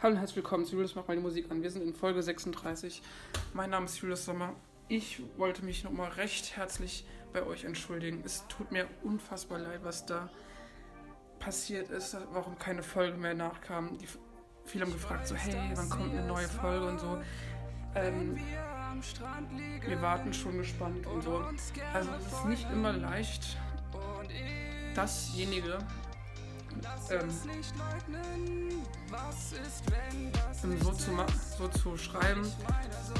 Hallo und herzlich willkommen zu Julius macht meine Musik an. Wir sind in Folge 36. Mein Name ist Julius Sommer. Ich wollte mich nochmal recht herzlich bei euch entschuldigen. Es tut mir unfassbar leid, was da passiert ist, warum keine Folge mehr nachkam. Die, viele haben gefragt, so hey, wann kommt eine neue Folge und so. Ähm, wir warten schon gespannt und so. Also es ist nicht immer leicht, dasjenige ähm, so, zu so zu schreiben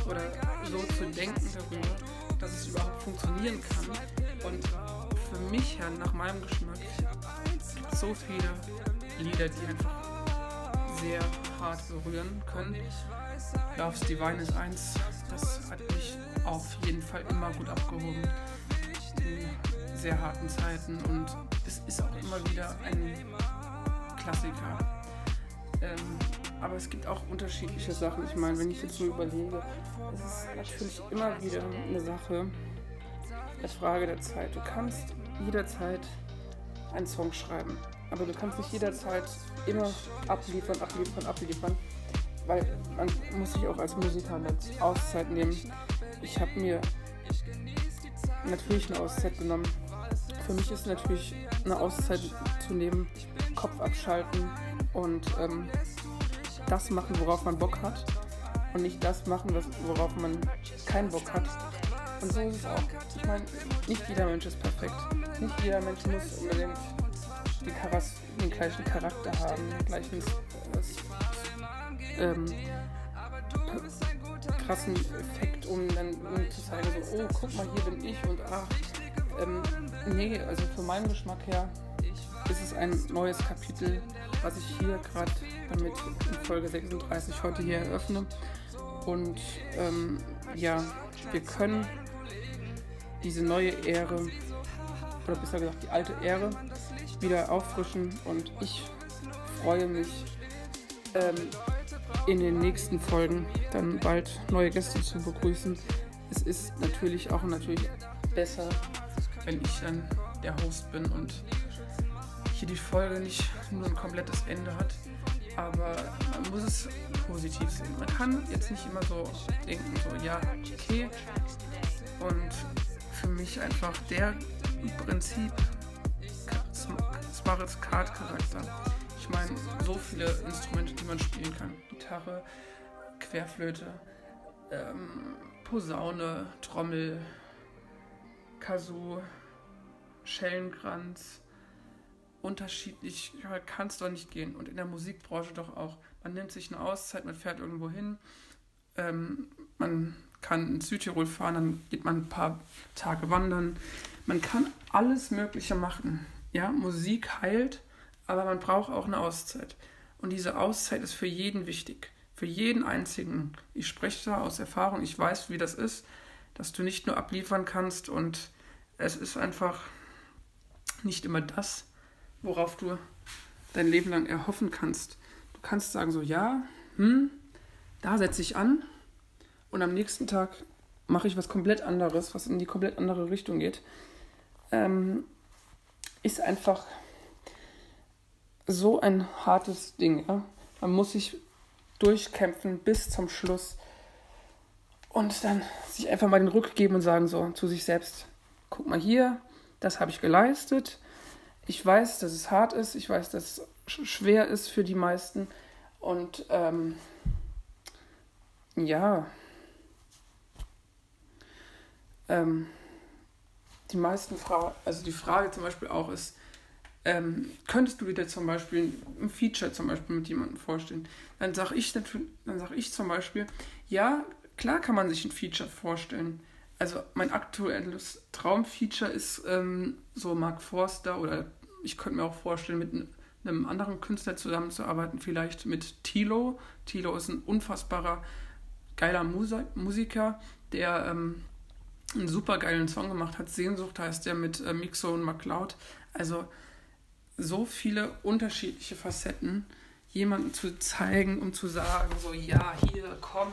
oder so zu denken darüber, dass es überhaupt funktionieren kann. Und für mich her, nach meinem Geschmack, so viele Lieder, die einfach sehr hart berühren können. Love's Divine ist eins, das hat mich auf jeden Fall immer gut abgehoben sehr harten Zeiten und es ist auch immer wieder ein Klassiker. Ähm, aber es gibt auch unterschiedliche Sachen. Ich meine, wenn ich jetzt so überlege, es ist natürlich immer wieder eine Sache, eine Frage der Zeit. Du kannst jederzeit einen Song schreiben, aber du kannst nicht jederzeit immer abliefern, abliefern, abliefern, weil man muss sich auch als Musiker eine Auszeit nehmen. Ich habe mir natürlich eine Auszeit genommen. Für mich ist natürlich eine Auszeit zu nehmen, Kopf abschalten und ähm, das machen, worauf man Bock hat und nicht das machen, worauf man keinen Bock hat. Und so ist es auch. Ich meine, nicht jeder Mensch ist perfekt. Nicht jeder Mensch muss unbedingt die Charas den gleichen Charakter haben, den gleichen äh, ähm, krassen Effekt, um dann um zu zeigen, so, oh, guck mal, hier bin ich und ach, ähm, nee, also für meinen Geschmack her ist es ein neues Kapitel, was ich hier gerade damit in Folge 36 heute hier eröffne. Und ähm, ja, wir können diese neue Ehre, oder besser gesagt die alte Ehre, wieder auffrischen. Und ich freue mich, ähm, in den nächsten Folgen dann bald neue Gäste zu begrüßen. Es ist natürlich auch natürlich besser, wenn ich dann der Host bin und hier die Folge nicht nur ein komplettes Ende hat. Aber man muss es positiv sehen. Man kann jetzt nicht immer so denken, so ja, okay. Und für mich einfach der Prinzip Smart Card Charakter. Ich meine, so viele Instrumente, die man spielen kann. Gitarre, Querflöte, ähm, Posaune, Trommel, Kazoo, Schellenkranz, unterschiedlich kann es doch nicht gehen. Und in der Musikbranche doch auch. Man nimmt sich eine Auszeit, man fährt irgendwo hin, ähm, man kann in Südtirol fahren, dann geht man ein paar Tage wandern. Man kann alles Mögliche machen. Ja, Musik heilt, aber man braucht auch eine Auszeit. Und diese Auszeit ist für jeden wichtig. Für jeden einzigen. Ich spreche da aus Erfahrung, ich weiß, wie das ist, dass du nicht nur abliefern kannst und es ist einfach nicht immer das, worauf du dein Leben lang erhoffen kannst. Du kannst sagen so, ja, hm, da setze ich an und am nächsten Tag mache ich was komplett anderes, was in die komplett andere Richtung geht. Ähm, ist einfach so ein hartes Ding. Ja? Man muss sich durchkämpfen bis zum Schluss und dann sich einfach mal den Rück geben und sagen so zu sich selbst, guck mal hier, das habe ich geleistet, ich weiß, dass es hart ist, ich weiß, dass es schwer ist für die meisten. Und ähm, ja, ähm, die meisten Fragen, also die Frage zum Beispiel auch ist, ähm, könntest du dir zum Beispiel ein Feature zum Beispiel mit jemandem vorstellen? Dann sage ich sage ich zum Beispiel, ja, klar kann man sich ein Feature vorstellen. Also mein aktuelles Traumfeature ist ähm, so Mark Forster oder ich könnte mir auch vorstellen, mit einem anderen Künstler zusammenzuarbeiten, vielleicht mit Tilo. Tilo ist ein unfassbarer geiler Musiker, der ähm, einen super geilen Song gemacht hat. Sehnsucht heißt der mit äh, Mixo und McCloud. Also so viele unterschiedliche Facetten, jemanden zu zeigen, um zu sagen, so ja, hier, komm,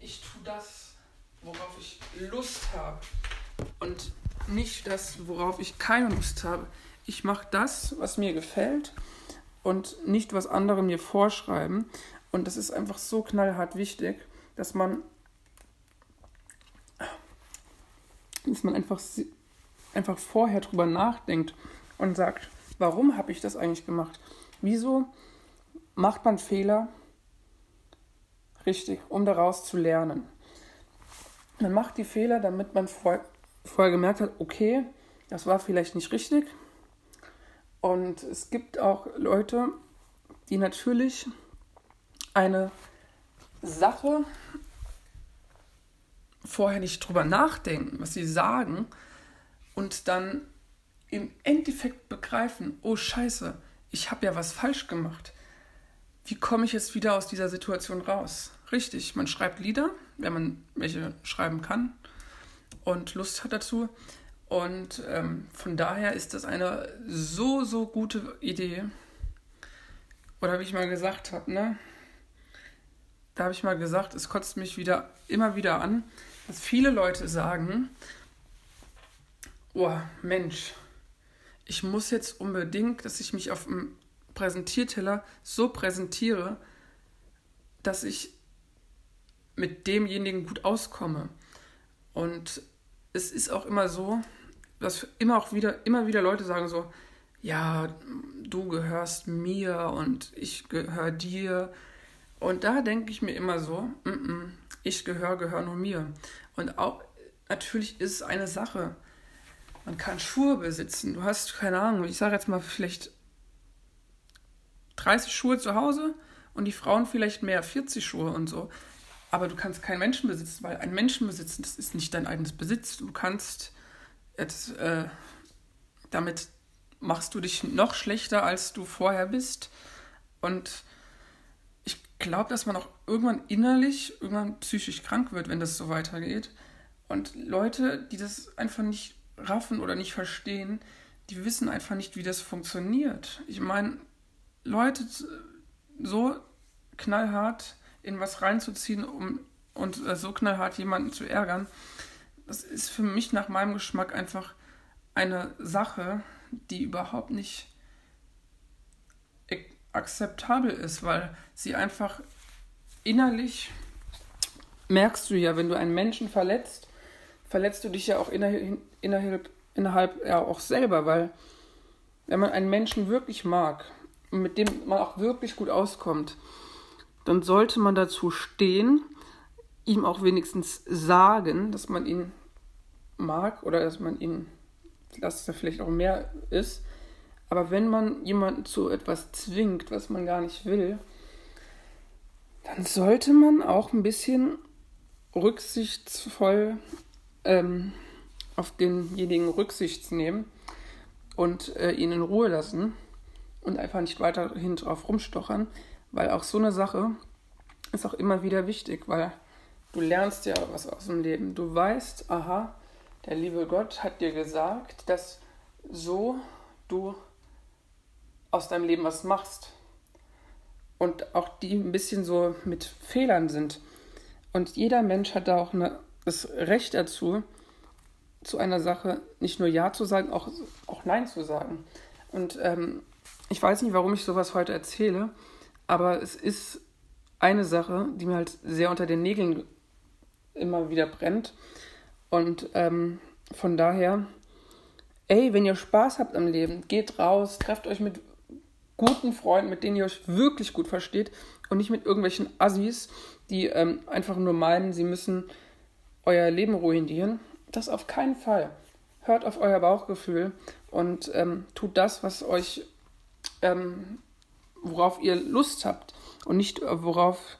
ich tue das, worauf ich Lust habe. Und nicht das, worauf ich keine Lust habe ich mache das, was mir gefällt. und nicht was andere mir vorschreiben. Und das ist einfach so knallhart wichtig, dass man, dass man einfach, einfach vorher drüber nachdenkt und sagt, warum habe ich das eigentlich gemacht? Wieso macht man Fehler richtig, um daraus zu lernen? Man macht die Fehler, damit man vor, vorher gemerkt hat, okay, das war vielleicht nicht richtig. Und es gibt auch Leute, die natürlich eine Sache vorher nicht drüber nachdenken, was sie sagen, und dann im Endeffekt begreifen, oh scheiße, ich habe ja was falsch gemacht. Wie komme ich jetzt wieder aus dieser Situation raus? Richtig, man schreibt Lieder, wenn man welche schreiben kann und Lust hat dazu. Und ähm, von daher ist das eine so, so gute Idee. Oder wie ich mal gesagt habe, ne? Da habe ich mal gesagt, es kotzt mich wieder immer wieder an, dass viele Leute sagen, oh Mensch, ich muss jetzt unbedingt, dass ich mich auf dem Präsentierteller so präsentiere, dass ich mit demjenigen gut auskomme. Und es ist auch immer so, dass immer auch wieder, immer wieder Leute sagen so, ja, du gehörst mir und ich gehöre dir. Und da denke ich mir immer so, mm -mm, ich gehöre, gehöre nur mir. Und auch natürlich ist es eine Sache. Man kann Schuhe besitzen. Du hast, keine Ahnung, ich sage jetzt mal vielleicht 30 Schuhe zu Hause und die Frauen vielleicht mehr, 40 Schuhe und so. Aber du kannst keinen Menschen besitzen, weil ein Menschen besitzen, das ist nicht dein eigenes Besitz. Du kannst jetzt, äh, damit machst du dich noch schlechter, als du vorher bist. Und ich glaube, dass man auch irgendwann innerlich, irgendwann psychisch krank wird, wenn das so weitergeht. Und Leute, die das einfach nicht raffen oder nicht verstehen, die wissen einfach nicht, wie das funktioniert. Ich meine, Leute so knallhart in was reinzuziehen um, und äh, so knallhart jemanden zu ärgern, das ist für mich nach meinem Geschmack einfach eine Sache, die überhaupt nicht akzeptabel ist, weil sie einfach innerlich merkst du ja, wenn du einen Menschen verletzt, verletzt du dich ja auch innerhalb, innerhalb, ja auch selber, weil wenn man einen Menschen wirklich mag und mit dem man auch wirklich gut auskommt, dann sollte man dazu stehen, ihm auch wenigstens sagen, dass man ihn mag oder dass man ihn, dass er vielleicht auch mehr ist. Aber wenn man jemanden zu etwas zwingt, was man gar nicht will, dann sollte man auch ein bisschen rücksichtsvoll ähm, auf denjenigen Rücksicht nehmen und äh, ihn in Ruhe lassen und einfach nicht weiterhin drauf rumstochern, weil auch so eine Sache ist auch immer wieder wichtig, weil du lernst ja was aus dem Leben. Du weißt, aha, der liebe Gott hat dir gesagt, dass so du aus deinem Leben was machst. Und auch die ein bisschen so mit Fehlern sind. Und jeder Mensch hat da auch eine, das Recht dazu, zu einer Sache nicht nur Ja zu sagen, auch, auch Nein zu sagen. Und ähm, ich weiß nicht, warum ich sowas heute erzähle, aber es ist eine Sache, die mir halt sehr unter den Nägeln immer wieder brennt. Und ähm, von daher, ey, wenn ihr Spaß habt am Leben, geht raus, trefft euch mit guten Freunden, mit denen ihr euch wirklich gut versteht und nicht mit irgendwelchen Assis, die ähm, einfach nur meinen, sie müssen euer Leben ruinieren. Das auf keinen Fall. Hört auf euer Bauchgefühl und ähm, tut das, was euch ähm, worauf ihr Lust habt und nicht äh, worauf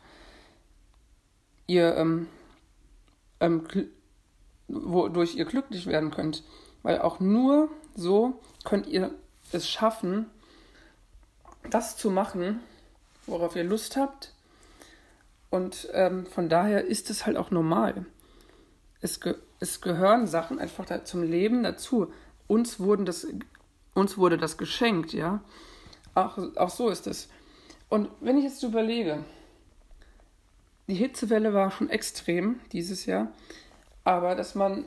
ihr ähm, ähm, wodurch ihr glücklich werden könnt. Weil auch nur so könnt ihr es schaffen, das zu machen, worauf ihr Lust habt. Und ähm, von daher ist es halt auch normal. Es, ge es gehören Sachen einfach da zum Leben dazu. Uns, wurden das, uns wurde das geschenkt, ja. Auch, auch so ist es. Und wenn ich jetzt überlege, die Hitzewelle war schon extrem dieses Jahr, aber dass man,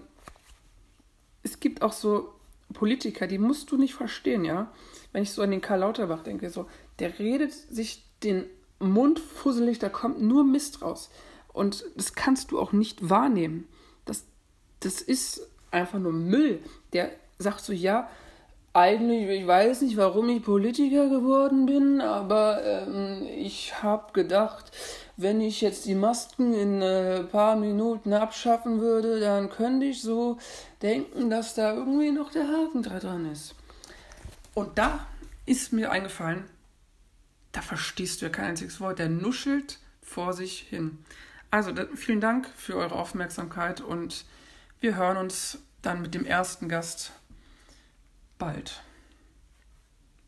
es gibt auch so Politiker, die musst du nicht verstehen, ja. Wenn ich so an den Karl Lauterbach denke, so, der redet sich den Mund fusselig, da kommt nur Mist raus. Und das kannst du auch nicht wahrnehmen. Das, das ist einfach nur Müll. Der sagt so, ja, eigentlich, ich weiß nicht, warum ich Politiker geworden bin, aber ähm, ich habe gedacht, wenn ich jetzt die Masken in ein äh, paar Minuten abschaffen würde, dann könnte ich so denken, dass da irgendwie noch der Haken dran ist. Und da ist mir eingefallen, da verstehst du ja kein einziges Wort, der nuschelt vor sich hin. Also vielen Dank für eure Aufmerksamkeit und wir hören uns dann mit dem ersten Gast bald.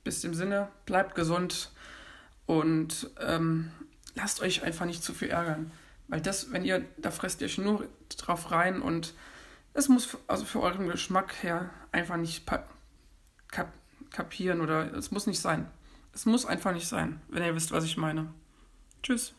Bis dem Sinne, bleibt gesund und ähm, lasst euch einfach nicht zu viel ärgern. Weil das, wenn ihr, da fresst ihr nur drauf rein und es muss also für euren Geschmack her einfach nicht kap kapieren oder es muss nicht sein. Es muss einfach nicht sein, wenn ihr wisst, was ich meine. Tschüss.